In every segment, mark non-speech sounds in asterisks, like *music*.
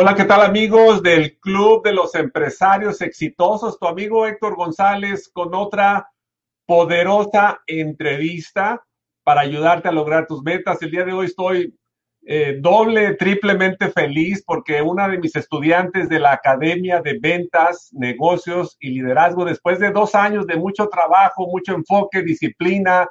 Hola, ¿qué tal amigos del Club de los Empresarios Exitosos? Tu amigo Héctor González con otra poderosa entrevista para ayudarte a lograr tus metas. El día de hoy estoy eh, doble, triplemente feliz porque una de mis estudiantes de la Academia de Ventas, Negocios y Liderazgo, después de dos años de mucho trabajo, mucho enfoque, disciplina,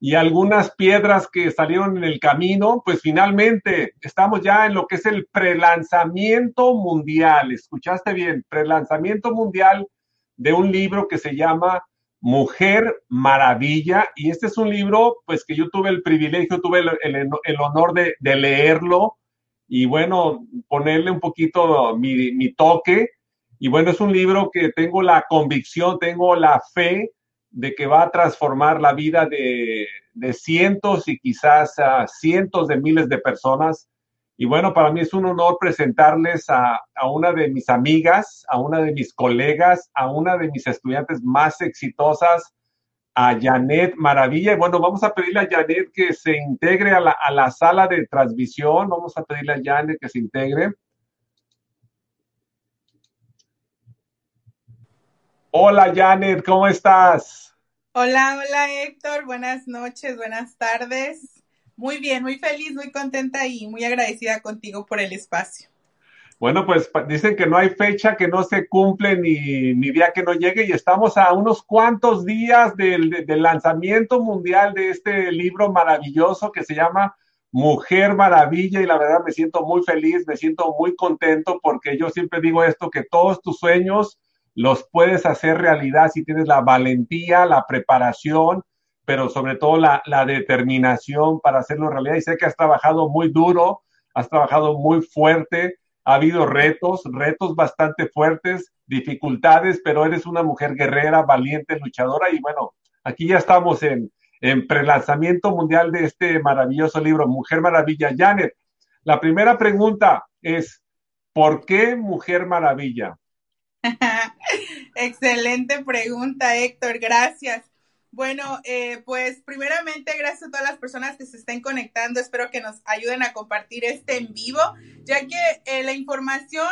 y algunas piedras que salieron en el camino, pues finalmente estamos ya en lo que es el prelanzamiento mundial. Escuchaste bien, prelanzamiento mundial de un libro que se llama Mujer Maravilla. Y este es un libro, pues que yo tuve el privilegio, tuve el, honor de, leerlo y bueno, ponerle un poquito mi, mi toque. Y bueno, es un libro que tengo la convicción, tengo la fe de que va a transformar la vida de, cientos y quizás a cientos de miles de personas. Y bueno, para mí es un honor presentarles a, a, una de mis amigas, a una de mis colegas, a una de mis estudiantes más exitosas, a Janet Maravilla. Y bueno, vamos a pedirle a Janet que se integre a la, a la sala de transmisión. Vamos a pedirle a Janet que se integre. Hola Janet, ¿cómo estás? Hola, hola Héctor, buenas noches, buenas tardes. Muy bien, muy feliz, muy contenta y muy agradecida contigo por el espacio. Bueno, pues dicen que no hay fecha que no se cumple ni, día que no llegue y estamos a unos cuantos días del lanzamiento mundial de este libro maravilloso que se llama Mujer Maravilla y la verdad me siento muy feliz, me siento muy contento porque yo siempre digo esto, que todos tus sueños los puedes hacer realidad si tienes la valentía, la preparación, pero sobre todo la, determinación para hacerlo realidad. Y sé que has trabajado muy duro, has trabajado muy fuerte, ha habido retos, retos bastante fuertes, dificultades, pero eres una mujer guerrera, valiente, luchadora y bueno, aquí ya estamos en, en prelanzamiento mundial de este maravilloso libro, Mujer Maravilla. Janet, la primera pregunta es, ¿por qué Mujer Maravilla? *laughs* Excelente pregunta, Héctor. Gracias. Bueno, eh, pues primeramente gracias a todas las personas que se estén conectando. Espero que nos ayuden a compartir este en vivo, ya que eh, la información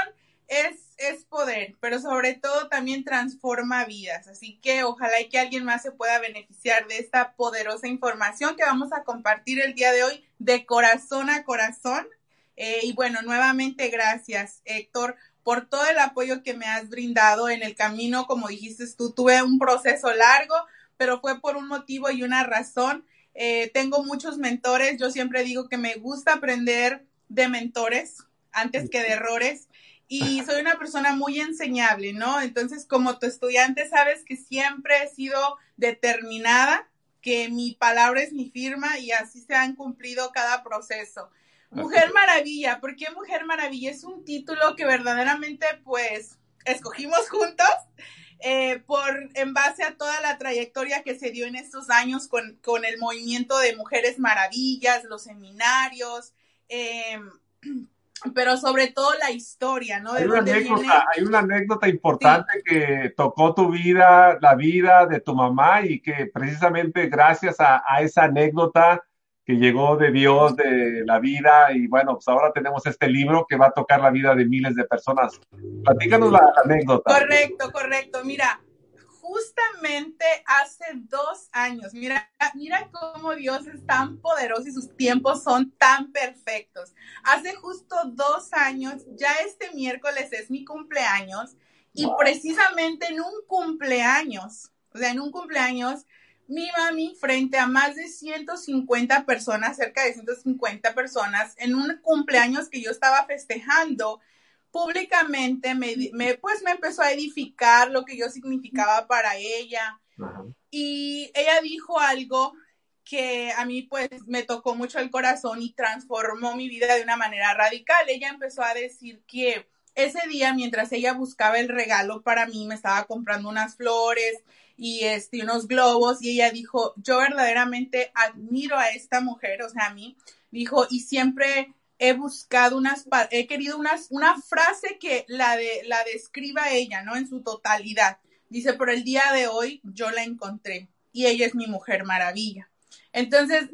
es, es poder, pero sobre todo también transforma vidas. Así que ojalá y que alguien más se pueda beneficiar de esta poderosa información que vamos a compartir el día de hoy de corazón a corazón. Eh, y bueno, nuevamente gracias, Héctor por todo el apoyo que me has brindado en el camino. Como dijiste tú, tuve un proceso largo, pero fue por un motivo y una razón. Eh, tengo muchos mentores. Yo siempre digo que me gusta aprender de mentores antes que de errores. Y soy una persona muy enseñable, ¿no? Entonces, como tu estudiante, sabes que siempre he sido determinada, que mi palabra es mi firma y así se han cumplido cada proceso. Mujer Maravilla, ¿por qué Mujer Maravilla? Es un título que verdaderamente pues escogimos juntos eh, por en base a toda la trayectoria que se dio en estos años con, con el movimiento de Mujeres Maravillas, los seminarios, em, pero sobre todo la historia, ¿no? Hay, una anécdota, hay una anécdota importante que tocó tu vida, la vida de tu mamá y que precisamente gracias a, a esa anécdota que llegó de Dios, de la vida, y bueno, pues ahora tenemos este libro que va a tocar la vida de miles de personas. Platícanos la anécdota. Correcto, correcto. Mira, justamente hace dos años, mira, mira cómo Dios es tan poderoso y sus tiempos son tan perfectos. Hace justo dos años, ya este miércoles es mi cumpleaños, y precisamente en un cumpleaños, o sea, en un cumpleaños, mi mami frente a más de 150 personas, cerca de 150 personas, en un cumpleaños que yo estaba festejando públicamente, me, pues me empezó a edificar lo que yo significaba para ella. Y ella dijo algo que a mí pues me tocó mucho el corazón y transformó mi vida de una manera radical. Ella empezó a decir que ese día, mientras ella buscaba el regalo para mí, me estaba comprando unas flores y este, unos globos y ella dijo, yo verdaderamente admiro a esta mujer, o sea, a mí, dijo, y siempre he buscado unas, he querido unas, una frase que la, de, la describa ella, ¿no? En su totalidad. Dice, por el día de hoy yo la encontré y ella es mi mujer maravilla. Entonces,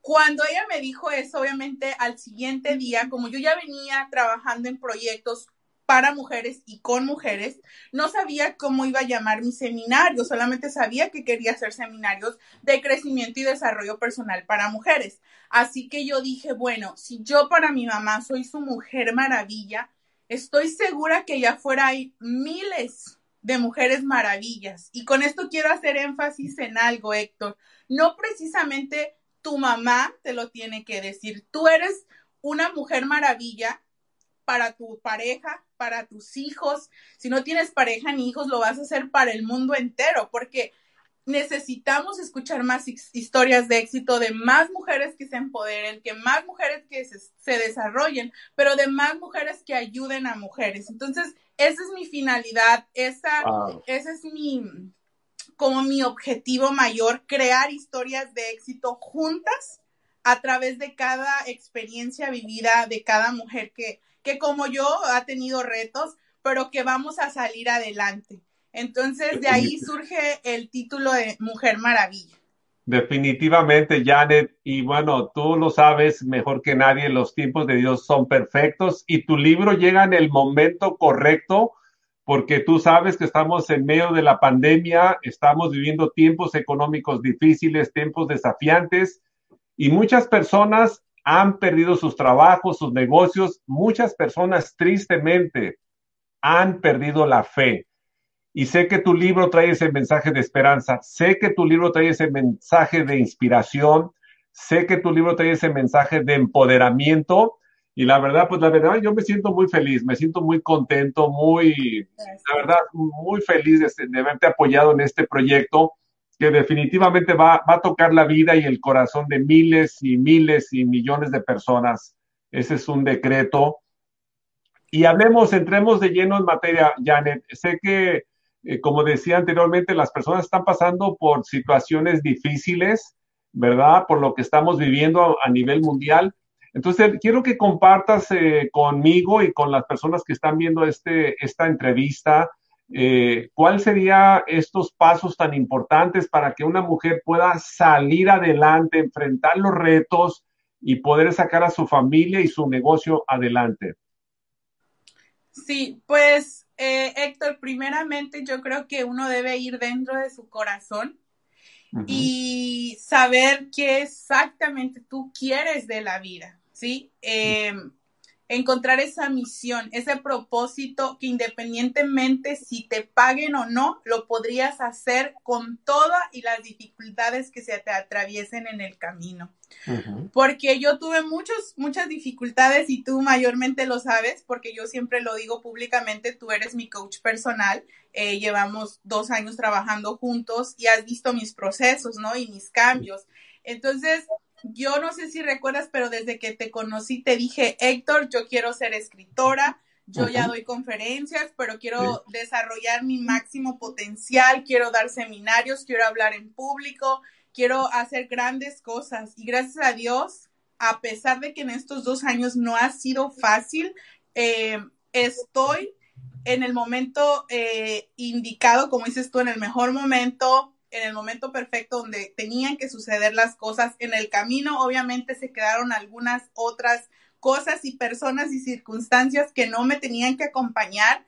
cuando ella me dijo eso, obviamente al siguiente día, como yo ya venía trabajando en proyectos para mujeres y con mujeres, no sabía cómo iba a llamar mi seminario, solamente sabía que quería hacer seminarios de crecimiento y desarrollo personal para mujeres. Así que yo dije, bueno, si yo para mi mamá soy su mujer maravilla, estoy segura que allá afuera hay miles de mujeres maravillas. Y con esto quiero hacer énfasis en algo, Héctor no precisamente tu mamá te lo tiene que decir. Tú eres una mujer maravilla para tu pareja, para tus hijos. Si no tienes pareja ni hijos, lo vas a hacer para el mundo entero, porque necesitamos escuchar más historias de éxito de más mujeres que se empoderen, que más mujeres que se, desarrollen, pero de más mujeres que ayuden a mujeres. Entonces, esa es mi finalidad, esa, esa es mi, como mi objetivo mayor, crear historias de éxito juntas a través de cada experiencia vivida de cada mujer que, que como yo ha tenido retos, pero que vamos a salir adelante. Entonces, de ahí surge el título de Mujer Maravilla. Definitivamente, Janet, y bueno, tú lo sabes mejor que nadie, los tiempos de Dios son perfectos y tu libro llega en el momento correcto porque tú sabes que estamos en medio de la pandemia, estamos viviendo tiempos económicos difíciles, tiempos desafiantes, y muchas personas han perdido sus trabajos, sus negocios, muchas personas tristemente han perdido la fe. Y sé que tu libro trae ese mensaje de esperanza, sé que tu libro trae ese mensaje de inspiración, sé que tu libro trae ese mensaje de empoderamiento. Y la verdad, pues la verdad, yo me siento muy feliz, me siento muy contento, muy, la verdad, muy feliz de, de haberte apoyado en este proyecto que definitivamente va, va, a tocar la vida y el corazón de miles y miles y millones de personas. Ese es un decreto. Y hablemos, entremos de lleno en materia, Janet. Sé que, eh, como decía anteriormente, las personas están pasando por situaciones difíciles, ¿verdad? Por lo que estamos viviendo a nivel mundial entonces, quiero que compartas eh, conmigo y con las personas que están viendo este, esta entrevista, eh, ¿cuál serían estos pasos tan importantes para que una mujer pueda salir adelante, enfrentar los retos y poder sacar a su familia y su negocio adelante? Sí, pues eh, Héctor, primeramente yo creo que uno debe ir dentro de su corazón y saber qué exactamente tú quieres de la vida. ¿sí? Em, encontrar esa misión, ese propósito que independientemente si te paguen o no, lo podrías hacer con todas y las dificultades que se te atraviesen en el camino. Porque yo tuve muchos, muchas dificultades y tú mayormente lo sabes, porque yo siempre lo digo públicamente, tú eres mi coach personal, eh, llevamos dos años trabajando juntos y has visto mis procesos, ¿no? Y mis cambios. Entonces, yo no sé si recuerdas, pero desde que te conocí te dije, Héctor, yo quiero ser escritora, yo ya doy conferencias, pero quiero desarrollar mi máximo potencial, quiero dar seminarios, quiero hablar en público, quiero hacer grandes cosas. Y gracias a Dios, a pesar de que en estos dos años no ha sido fácil, eh, estoy en el momento eh, indicado, como dices tú, en el mejor momento, en el momento perfecto donde tenían que suceder las cosas. En el camino, obviamente, se quedaron algunas otras cosas y personas y circunstancias que no me tenían que acompañar.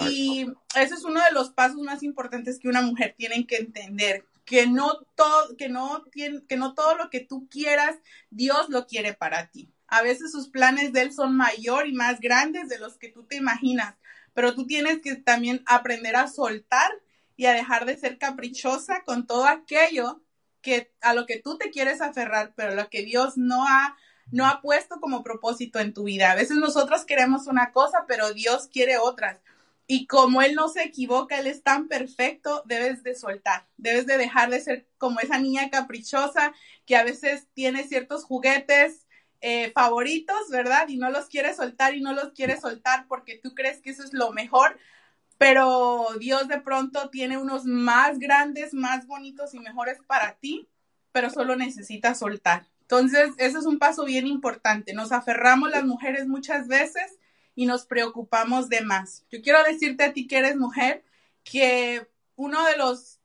Y ese es uno de los pasos más importantes que una mujer tiene que entender, que no todo, que no tiene, que no todo lo que tú quieras, Dios lo quiere para ti. A veces sus planes de él son mayor y más grandes de los que tú te imaginas, pero tú tienes que también aprender a soltar y a dejar de ser caprichosa con todo aquello que a lo que tú te quieres aferrar, pero lo que Dios no ha no ha puesto como propósito en tu vida. A veces nosotros queremos una cosa, pero Dios quiere otras. y como él no se equivoca, él es tan perfecto, debes de soltar, debes de dejar de ser como esa niña caprichosa que a veces tiene ciertos juguetes eh, favoritos, ¿verdad? Y no los quiere soltar y no los quiere soltar porque tú crees que eso es lo mejor, pero Dios de pronto tiene unos más grandes, más bonitos y mejores para ti, pero solo necesitas soltar. Entonces, ese es un paso bien importante. Nos aferramos las mujeres muchas veces y nos preocupamos de más. Yo quiero decirte a ti que eres mujer que uno de los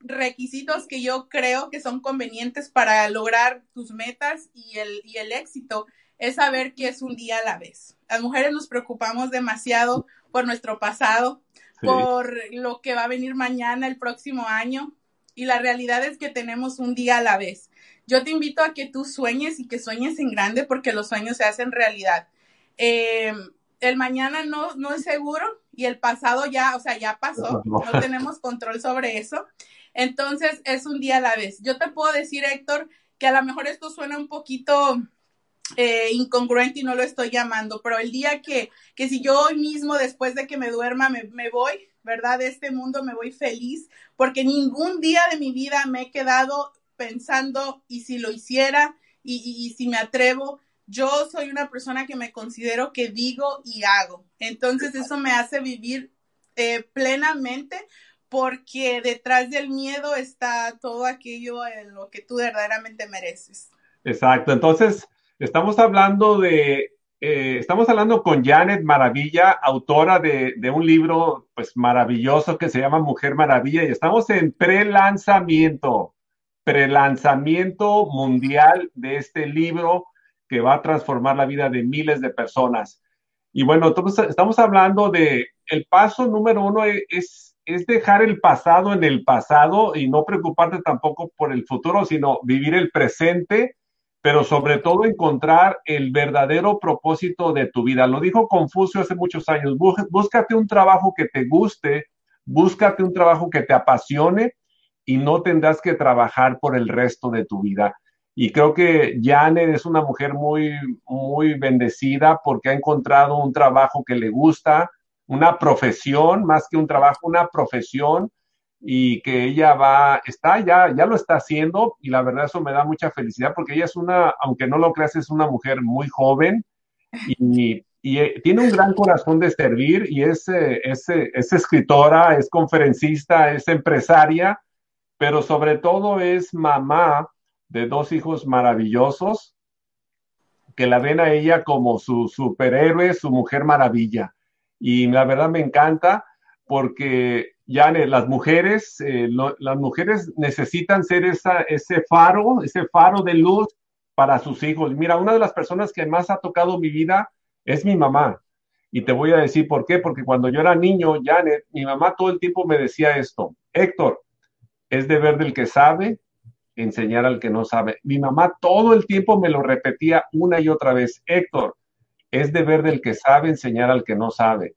requisitos que yo creo que son convenientes para lograr tus metas y el, y el éxito es saber que es un día a la vez. Las mujeres nos preocupamos demasiado por nuestro pasado, por lo que va a venir mañana, el próximo año, y la realidad es que tenemos un día a la vez. Yo te invito a que tú sueñes y que sueñes en grande porque los sueños se hacen realidad. Eh, el mañana no, no es seguro y el pasado ya, o sea, ya pasó, *laughs* no tenemos control sobre eso. Entonces, es un día a la vez. Yo te puedo decir, Héctor, que a lo mejor esto suena un poquito eh, incongruente y no lo estoy llamando, pero el día que, que si yo hoy mismo, después de que me duerma, me, voy, ¿verdad? De este mundo me voy feliz, porque ningún día de mi vida me he quedado pensando, y si lo hiciera, y si me atrevo, yo soy una persona que me considero que digo y hago. Entonces eso me hace vivir eh, plenamente porque detrás del miedo está todo aquello en lo que tú verdaderamente mereces. Exacto. Entonces, estamos hablando de, eh, estamos hablando con Janet Maravilla, autora de, un libro pues maravilloso que se llama Mujer Maravilla y estamos en pre-lanzamiento, pre-lanzamiento mundial de este libro que va a transformar la vida de miles de personas. Y bueno, entonces estamos hablando de el paso número uno es, es dejar el pasado en el pasado y no preocuparte tampoco por el futuro, sino vivir el presente, pero sobre todo encontrar el verdadero propósito de tu vida. Lo dijo Confucio hace muchos años, búscate un trabajo que te guste, búscate un trabajo que te apasione y no tendrás que trabajar por el resto de tu vida. Y creo que Janet es una mujer muy, muy bendecida porque ha encontrado un trabajo que le gusta, una profesión, más que un trabajo, una profesión, y que ella va, está, ya, ya lo está haciendo, y la verdad eso me da mucha felicidad porque ella es una, aunque no lo creas, es una mujer muy joven y, eh, tiene un gran corazón de servir y es, eh, es, eh, es escritora, es conferencista, es empresaria, pero sobre todo es mamá de dos hijos maravillosos que la ven a ella como su superhéroe, su mujer maravilla. Y la verdad me encanta porque ya las mujeres, eh, las mujeres necesitan ser esa, ese faro, ese faro de luz para sus hijos. Mira, una de las personas que más ha tocado mi vida es mi mamá. Y te voy a decir por qué, porque cuando yo era niño, Janet, mi mamá todo el tiempo me decía esto, Héctor, es deber del que sabe enseñar al que no sabe. Mi mamá todo el tiempo me lo repetía una y otra vez, Héctor, es deber del que sabe enseñar al que no sabe.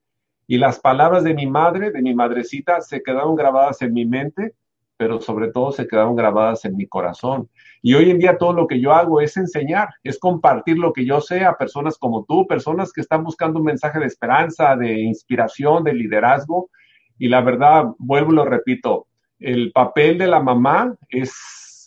Y las palabras de mi madre, de mi madrecita, se quedaron grabadas en mi mente, pero sobre todo se quedaron grabadas en mi corazón. Y hoy en día todo lo que yo hago es enseñar, es compartir lo que yo sé a personas como tú, personas que están buscando un mensaje de esperanza, de inspiración, de liderazgo. Y la verdad, vuelvo y lo repito, el papel de la mamá es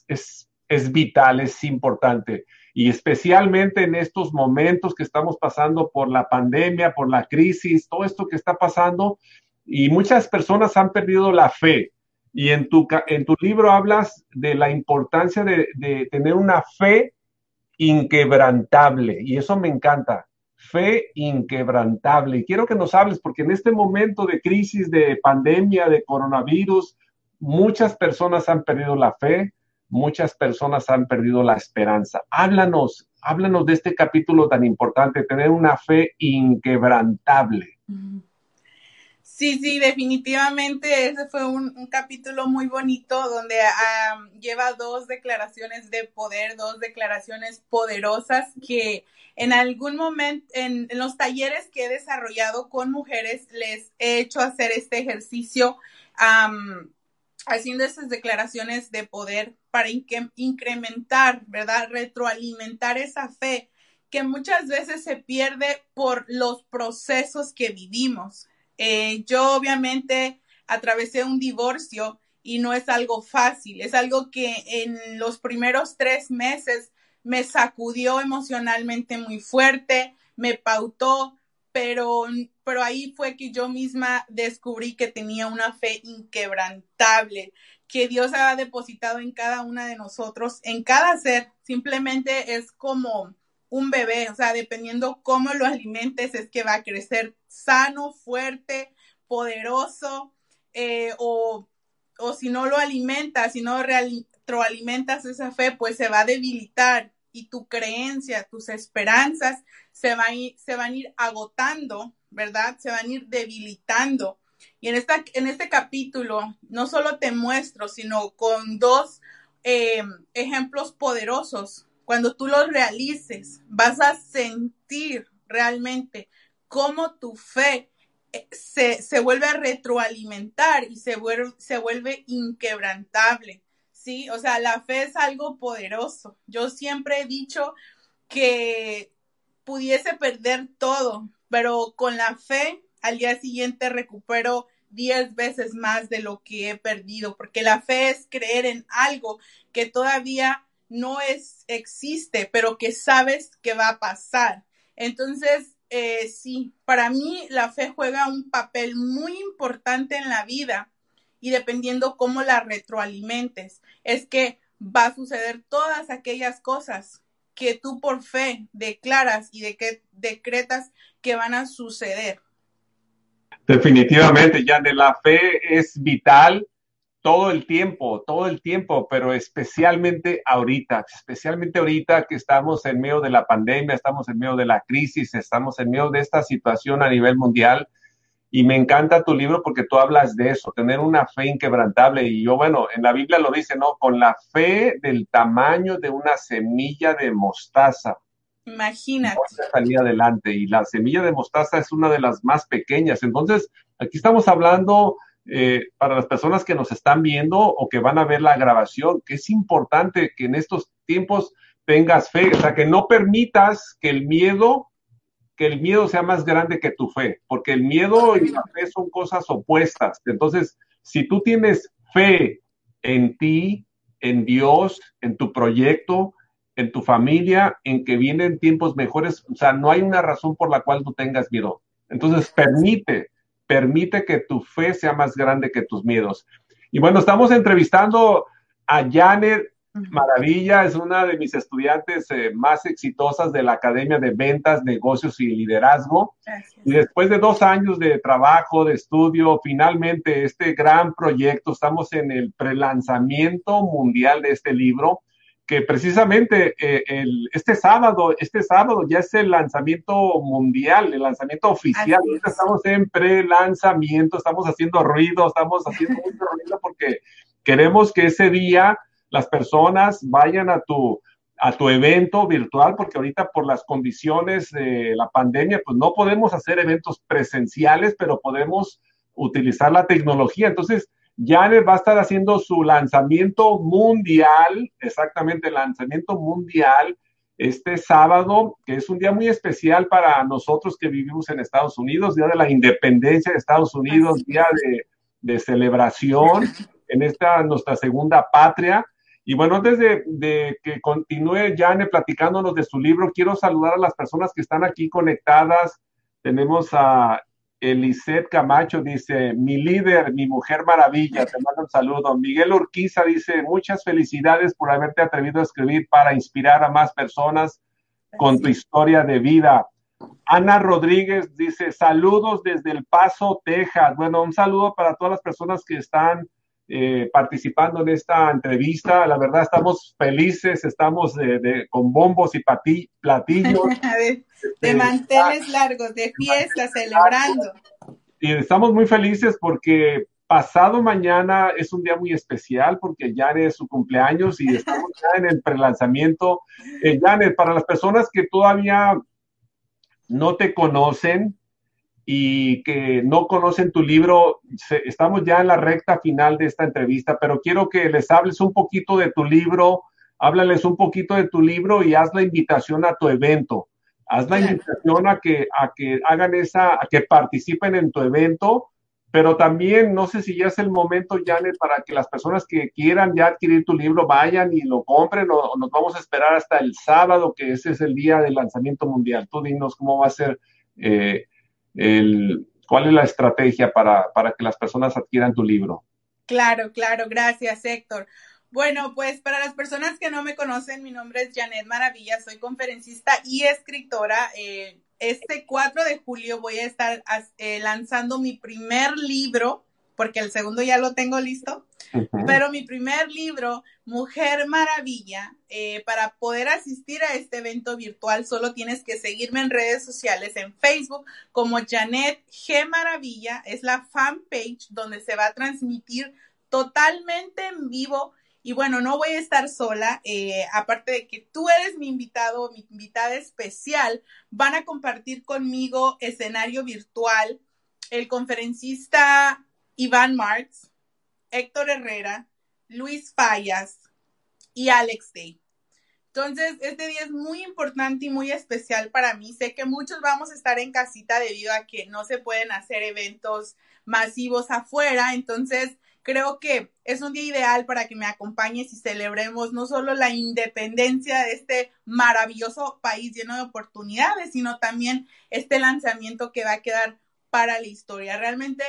es, es vital, es importante. Y especialmente en estos momentos que estamos pasando por la pandemia, por la crisis, todo esto que está pasando, y muchas personas han perdido la fe. Y en tu, en tu libro hablas de la importancia de, de tener una fe inquebrantable, y eso me encanta fe inquebrantable. Y quiero que nos hables, porque en este momento de crisis, de pandemia, de coronavirus, muchas personas han perdido la fe, muchas personas han perdido la esperanza. Háblanos, háblanos de este capítulo tan importante, tener una fe inquebrantable. Sí, sí, definitivamente ese fue un, capítulo muy bonito donde lleva dos declaraciones de poder, dos declaraciones poderosas que en algún momento, en, los talleres que he desarrollado con mujeres, les he hecho hacer este ejercicio. Haciendo esas declaraciones de poder para incrementar, ¿verdad? Retroalimentar esa fe que muchas veces se pierde por los procesos que vivimos. Eh, yo obviamente atravesé un divorcio y no es algo fácil, es algo que en los primeros tres meses me sacudió emocionalmente muy fuerte, me pautó, pero, pero ahí fue que yo misma descubrí que tenía una fe inquebrantable, que Dios ha depositado en cada una de nosotros, en cada ser, simplemente es como un bebé, o sea, dependiendo cómo lo alimentes, es que va a crecer sano, fuerte, poderoso, eh, o, o si no lo alimentas, si no retroalimentas esa fe, pues se va a debilitar y tu creencia, tus esperanzas se, van a ir, se van a ir agotando, ¿verdad? Se van a ir debilitando. Y en, esta, en este capítulo no solo te muestro, sino con dos eh, ejemplos poderosos. Cuando tú los realices, vas a sentir realmente cómo tu fe eh, se, se vuelve a retroalimentar y se vuelve, se vuelve inquebrantable. ¿sí? O sea, la fe es algo poderoso. Yo siempre he dicho que pudiese perder todo, pero con la fe al día siguiente recupero diez veces más de lo que he perdido, porque la fe es creer en algo que todavía no es, existe, pero que sabes que va a pasar. Entonces, eh, sí, para mí la fe juega un papel muy importante en la vida y dependiendo cómo la retroalimentes, es que va a suceder todas aquellas cosas que tú por fe declaras y de que decretas que van a suceder. Definitivamente, de la fe es vital todo el tiempo, todo el tiempo, pero especialmente ahorita, especialmente ahorita que estamos en medio de la pandemia, estamos en medio de la crisis, estamos en medio de esta situación a nivel mundial y me encanta tu libro porque tú hablas de eso, tener una fe inquebrantable. Y yo, bueno, en la Biblia lo dice, ¿no? Con la fe del tamaño de una semilla de mostaza. Imagínate. Adelante. Y la semilla de mostaza es una de las más pequeñas. Entonces, aquí estamos hablando eh, para las personas que nos están viendo o que van a ver la grabación, que es importante que en estos tiempos tengas fe, o sea, que no permitas que el miedo que el miedo sea más grande que tu fe, porque el miedo y la fe son cosas opuestas. Entonces, si tú tienes fe en ti, en Dios, en tu proyecto, en tu familia, en que vienen tiempos mejores, o sea, no hay una razón por la cual tú tengas miedo. Entonces, permite, permite que tu fe sea más grande que tus miedos. Y bueno, estamos entrevistando a Janet Maravilla es una de mis estudiantes eh, más exitosas de la Academia de Ventas, Negocios y Liderazgo. Y después de dos años de trabajo, de estudio, finalmente este gran proyecto, estamos en el prelanzamiento mundial de este libro, que precisamente eh, este sábado, este sábado ya es el lanzamiento mundial, el lanzamiento oficial. Estamos en prelanzamiento, estamos haciendo ruido, estamos haciendo *laughs* mucho ruido porque queremos que ese día las personas vayan a tu, a tu evento virtual, porque ahorita por las condiciones de la pandemia, pues no podemos hacer eventos presenciales, pero podemos utilizar la tecnología. Entonces, Janet va a estar haciendo su lanzamiento mundial, exactamente, lanzamiento mundial este sábado, que es un día muy especial para nosotros que vivimos en Estados Unidos, día de la independencia de Estados Unidos, día de, de celebración en esta nuestra segunda patria. Y bueno, antes de, que continúe Jane platicándonos de su libro, quiero saludar a las personas que están aquí conectadas. Tenemos a Elisette Camacho, dice, mi líder, mi mujer maravilla, te mando un saludo. Miguel Urquiza dice, muchas felicidades por haberte atrevido a escribir para inspirar a más personas con tu historia de vida. Ana Rodríguez dice, saludos desde El Paso, Texas. Bueno, un saludo para todas las personas que están eh, participando en esta entrevista. La verdad, estamos felices, estamos con bombos y platillos. *laughs* de, de manteles largos, de fiesta, celebrando. Y estamos muy felices porque pasado mañana es un día muy especial porque ya es su cumpleaños y estamos ya en el prelanzamiento. Eh, Janet, para las personas que todavía no te conocen, y que no conocen tu libro, estamos ya en la recta final de esta entrevista, pero quiero que les hables un poquito de tu libro, háblales un poquito de tu libro y haz la invitación a tu evento. haz la invitación a que, a que hagan esa, a que participen en tu evento, pero también no sé si ya es el momento, Janet, para que las personas que quieran ya adquirir tu libro vayan y lo compren o, nos vamos a esperar hasta el sábado, que ese es el día del lanzamiento mundial. Tú dinos cómo va a ser, eh, el, cuál es la estrategia para, para que las personas adquieran tu libro. Claro, claro, gracias Héctor. Bueno, pues para las personas que no me conocen, mi nombre es Janet Maravilla, soy conferencista y escritora. Eh, este 4 de julio voy a estar eh, lanzando mi primer libro, porque el segundo ya lo tengo listo, pero mi primer libro, Mujer Maravilla, eh, para poder asistir a este evento virtual solo tienes que seguirme en redes sociales, en Facebook como Janet G. Maravilla, es la fanpage donde se va a transmitir totalmente en vivo. Y bueno, no voy a estar sola, eh, aparte de que tú eres mi invitado, mi invitada especial, van a compartir conmigo escenario virtual el conferencista Iván Marx, Héctor Herrera, Luis Fallas y Alex Day. Entonces, este día es muy importante y muy especial para mí. Sé que muchos vamos a estar en casita debido a que no se pueden hacer eventos masivos afuera. Entonces, creo que es un día ideal para que me acompañes y celebremos no solo la independencia de este maravilloso país lleno de oportunidades, sino también este lanzamiento que va a quedar para la historia. Realmente,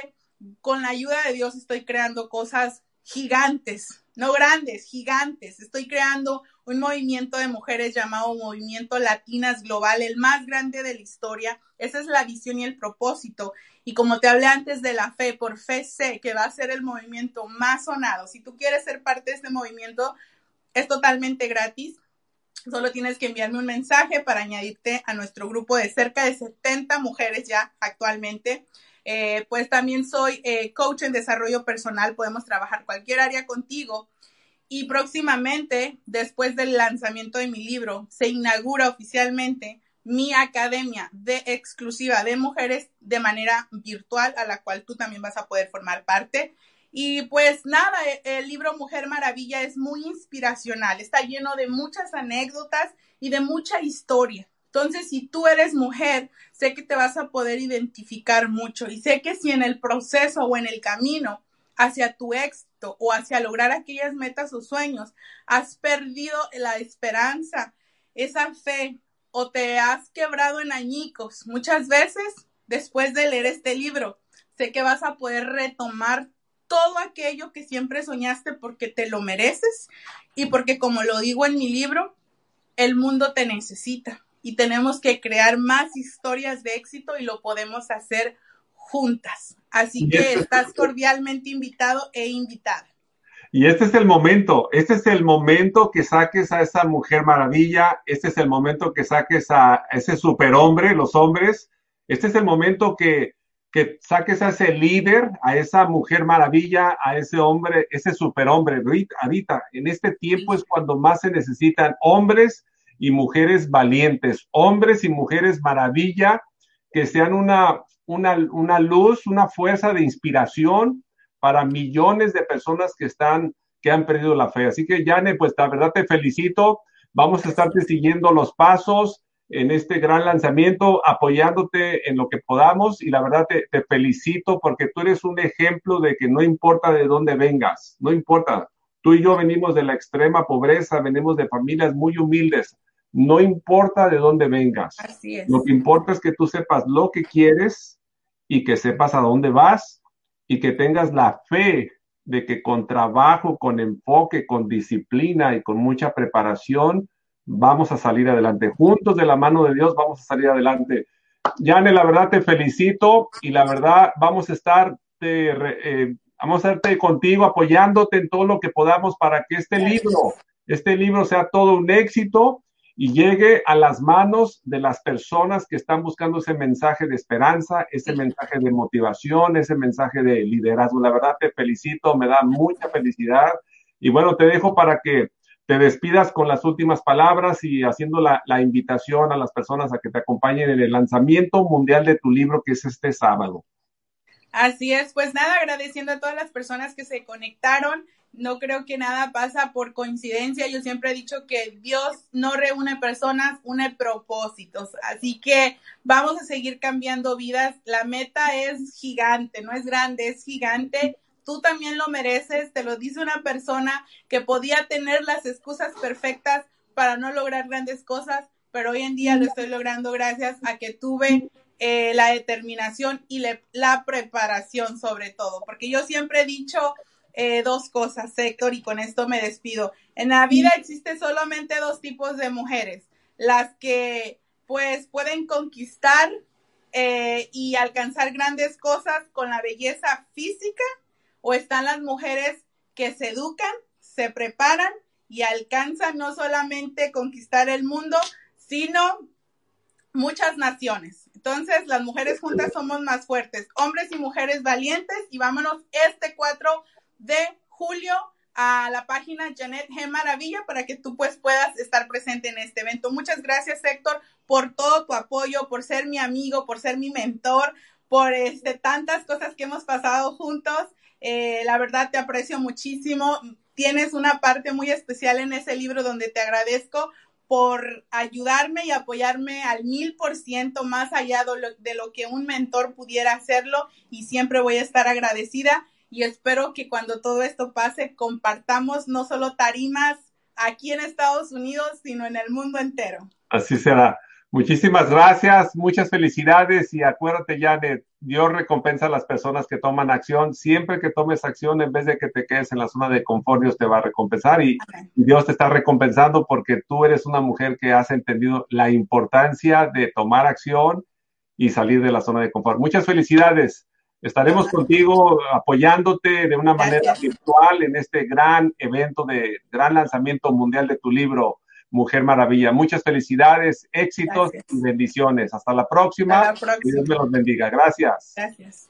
con la ayuda de Dios, estoy creando cosas gigantes, no grandes, gigantes. Estoy creando un movimiento de mujeres llamado Movimiento Latinas Global, el más grande de la historia. Esa es la visión y el propósito. Y como te hablé antes de la fe, por fe sé que va a ser el movimiento más sonado. Si tú quieres ser parte de este movimiento, es totalmente gratis. Solo tienes que enviarme un mensaje para añadirte a nuestro grupo de cerca de 70 mujeres ya actualmente. Eh, pues también soy eh, coach en desarrollo personal, podemos trabajar cualquier área contigo. Y próximamente, después del lanzamiento de mi libro, se inaugura oficialmente mi academia de exclusiva de mujeres de manera virtual a la cual tú también vas a poder formar parte. Y pues nada, e, el libro Mujer Maravilla es muy inspiracional, está lleno de muchas anécdotas y de mucha historia. Entonces, si tú eres mujer, sé que te vas a poder identificar mucho y sé que si en el proceso o en el camino hacia tu éxito o hacia lograr aquellas metas o sueños has perdido la esperanza, esa fe o te has quebrado en añicos, muchas veces después de leer este libro, sé que vas a poder retomar todo aquello que siempre soñaste porque te lo mereces y porque como lo digo en mi libro, el mundo te necesita y tenemos que crear más historias de éxito y lo podemos hacer juntas. Así que estás cordialmente invitado e invitada. Y este es el momento, este es el momento que saques a esa mujer maravilla, este es el momento que saques a ese superhombre, los hombres, este es el momento que, que saques a ese líder, a esa mujer maravilla, a ese hombre, ese superhombre. Ahorita, en este tiempo es cuando más se necesitan hombres y mujeres valientes, hombres y mujeres maravilla, que sean una, una, una luz, una fuerza de inspiración para millones de personas que están, que han perdido la fe. Así que, Yane, pues la verdad te felicito. Vamos a estarte siguiendo los pasos en este gran lanzamiento, apoyándote en lo que podamos y la verdad te, te, felicito porque tú eres un ejemplo de que no importa de dónde vengas, no importa. Tú y yo venimos de la extrema pobreza, venimos de familias muy humildes, no importa de dónde vengas. Lo que importa es que tú sepas lo que quieres y que sepas a dónde vas y que tengas la fe de que con trabajo, con enfoque, con disciplina y con mucha preparación, vamos a salir adelante. Juntos de la mano de Dios vamos a salir adelante. Yane, la verdad te felicito y la verdad vamos a estar, eh, vamos a estarte contigo, apoyándote en todo lo que podamos para que este libro, este libro sea todo un éxito y llegue a las manos de las personas que están buscando ese mensaje de esperanza, ese mensaje de motivación, ese mensaje de liderazgo. La verdad te felicito, me da mucha felicidad. Y bueno, te dejo para que te despidas con las últimas palabras y haciendo la, la invitación a las personas a que te acompañen en el lanzamiento mundial de tu libro que es este sábado. Así es, pues nada, agradeciendo a todas las personas que se conectaron no creo que nada pasa por coincidencia. Yo siempre he dicho que Dios no reúne personas, une propósitos. Así que vamos a seguir cambiando vidas. La meta es gigante, no es grande, es gigante. Tú también lo mereces, te lo dice una persona que podía tener las excusas perfectas para no lograr grandes cosas, pero hoy en día lo estoy logrando gracias a que tuve eh, la determinación y la preparación sobre todo, porque yo siempre he dicho eh, dos cosas, Héctor, y con esto me despido. En la vida existe solamente dos tipos de mujeres, las que pues pueden conquistar eh, y alcanzar grandes cosas con la belleza física, o están las mujeres que se educan, se preparan y alcanzan no solamente conquistar el mundo, sino muchas naciones. Entonces, las mujeres juntas somos más fuertes, hombres y mujeres valientes, y vámonos este 4 de julio a la página Janet G. Maravilla para que tú pues puedas estar presente en este evento. Muchas gracias, Héctor, por todo tu apoyo, por ser mi amigo, por ser mi mentor, por este, tantas cosas que hemos pasado juntos. Eh, la verdad te aprecio muchísimo. Tienes una parte muy especial en ese libro donde te agradezco por ayudarme y apoyarme al mil por ciento más allá de lo, de lo que un mentor pudiera hacerlo y siempre voy a estar agradecida y espero que cuando todo esto pase compartamos no solo tarimas aquí en Estados Unidos, sino en el mundo entero. Así será. Muchísimas gracias, muchas felicidades y acuérdate ya de Dios recompensa a las personas que toman acción. Siempre que tomes acción, en vez de que te quedes en la zona de confort, Dios te va a recompensar y, y Dios te está recompensando porque tú eres una mujer que has entendido la importancia de tomar acción y salir de la zona de confort. Muchas felicidades. Estaremos contigo apoyándote de una manera virtual en este gran evento de gran lanzamiento mundial de tu libro, Mujer Maravilla. Muchas felicidades, éxitos y bendiciones. Hasta la próxima. Hasta la próxima. Y Dios me los bendiga. Gracias. Gracias.